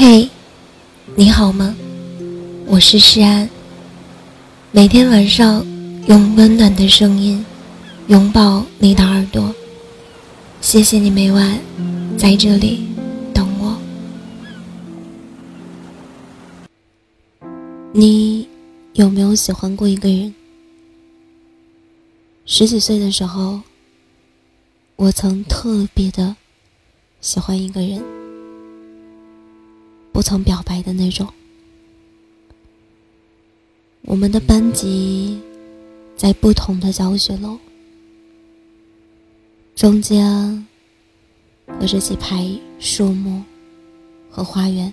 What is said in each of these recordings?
嘿，你好吗？我是诗安。每天晚上用温暖的声音拥抱你的耳朵。谢谢你每晚在这里等我。你有没有喜欢过一个人？十几岁的时候，我曾特别的喜欢一个人。不曾表白的那种。我们的班级在不同的教学楼，中间隔着几排树木和花园。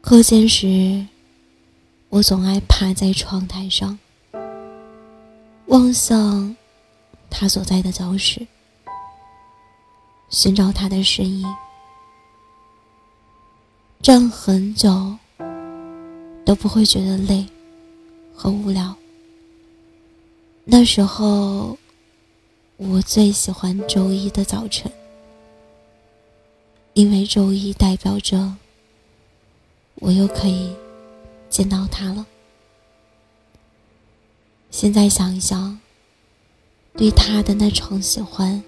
课间时，我总爱趴在窗台上，望向他所在的教室，寻找他的身影。站很久都不会觉得累和无聊。那时候，我最喜欢周一的早晨，因为周一代表着我又可以见到他了。现在想一想，对他的那场喜欢，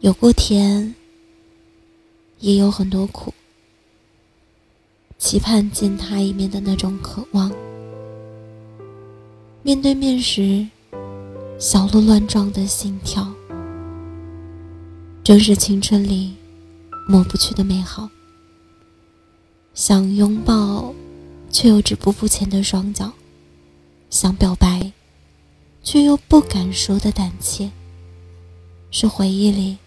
有过甜，也有很多苦。期盼见他一面的那种渴望，面对面时小鹿乱撞的心跳，正是青春里抹不去的美好。想拥抱，却又止步不前的双脚；想表白，却又不敢说的胆怯，是回忆里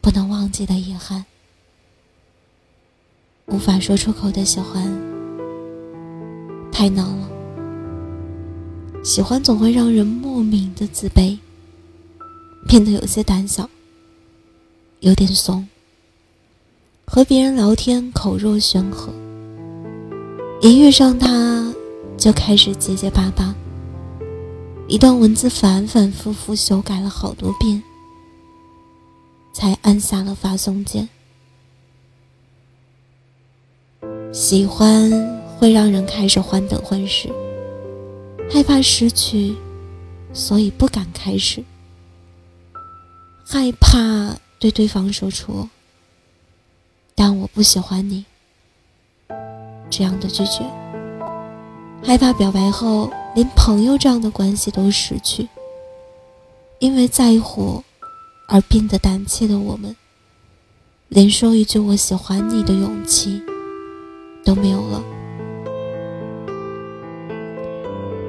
不能忘记的遗憾。无法说出口的喜欢，太难了。喜欢总会让人莫名的自卑，变得有些胆小，有点怂。和别人聊天口若悬河，一遇上他就开始结结巴巴。一段文字反反复复修改了好多遍，才按下了发送键。喜欢会让人开始患得患失，害怕失去，所以不敢开始。害怕对对方说出“但我不喜欢你”这样的拒绝，害怕表白后连朋友这样的关系都失去。因为在乎而变得胆怯的我们，连说一句“我喜欢你”的勇气。都没有了。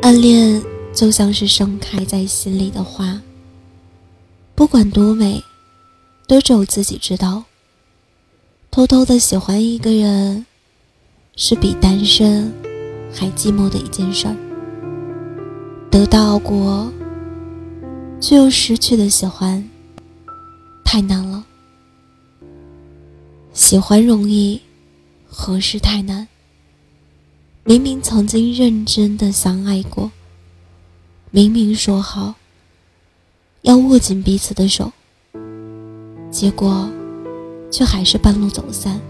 暗恋就像是盛开在心里的花，不管多美，都只有自己知道。偷偷的喜欢一个人，是比单身还寂寞的一件事儿。得到过，却又失去的喜欢，太难了。喜欢容易。何事太难？明明曾经认真的相爱过，明明说好要握紧彼此的手，结果却还是半路走散，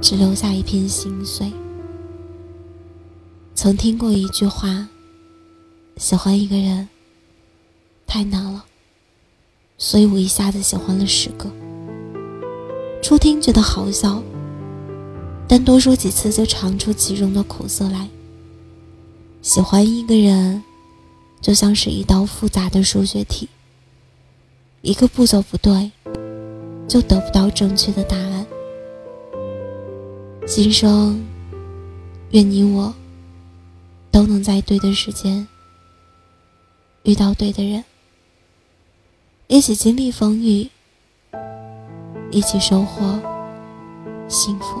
只留下一片心碎。曾听过一句话：喜欢一个人太难了，所以我一下子喜欢了十个。初听觉得好笑。但多说几次，就尝出其中的苦涩来。喜欢一个人，就像是一道复杂的数学题，一个步骤不对，就得不到正确的答案。今生，愿你我都能在对的时间遇到对的人，一起经历风雨，一起收获幸福。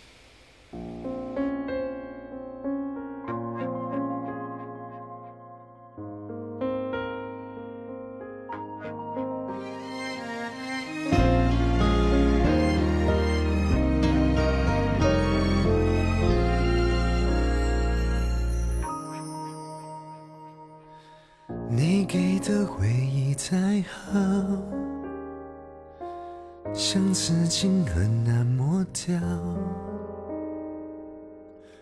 的回忆太好，像刺青很难抹掉。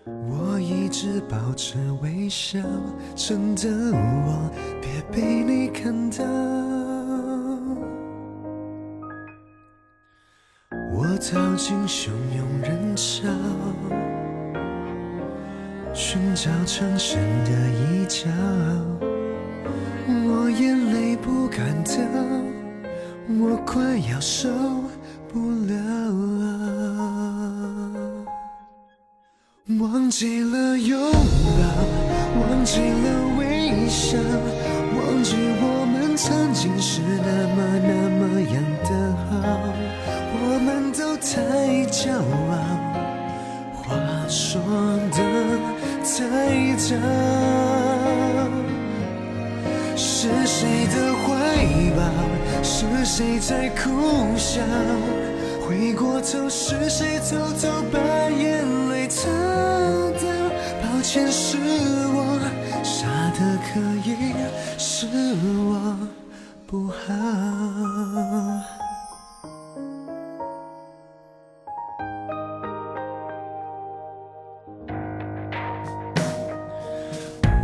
我一直保持微笑，真的我别被你看到。我逃进汹涌人潮，寻找藏身的一角。眼泪不敢掉，我快要受不了。忘记了拥抱，忘记了微笑，忘记我们曾经是那么那么样的好。我们都太骄傲，话说的太早。是谁的怀抱？是谁在苦笑？回过头，是谁偷偷把眼泪擦掉？抱歉，是我傻的可以，是我不好。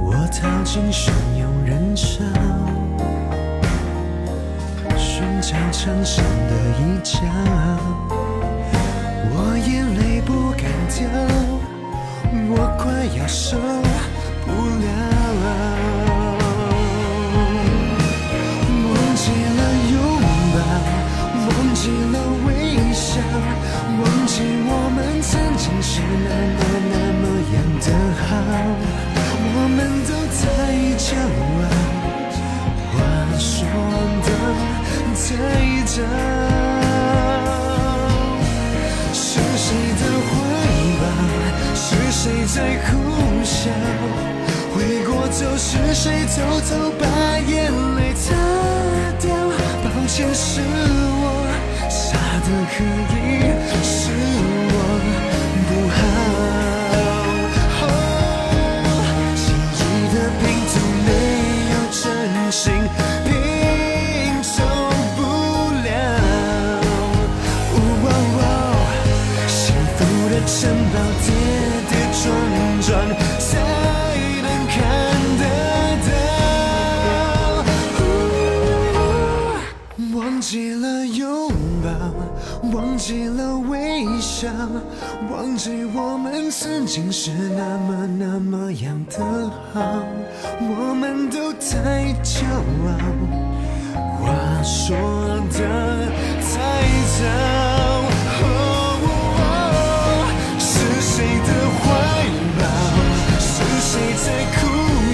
我逃进汹人潮。寻找藏身的一角，我眼泪不敢掉，我快要受不了。忘记了拥抱，忘记了微笑，忘记我们曾经是那么那么样的好，是谁的怀抱？是谁在哭笑？回过头，是谁偷偷把眼泪擦掉？抱歉，是我傻得可以，是我不好。哦记忆的拼图没有真心忘记我们曾经是那么那么样的好，我们都太骄傲，话说的太早。是谁的怀抱？是谁在苦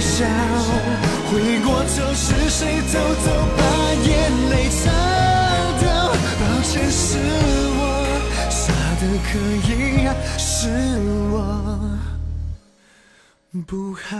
笑？回过头，是谁偷偷可以，是我不好。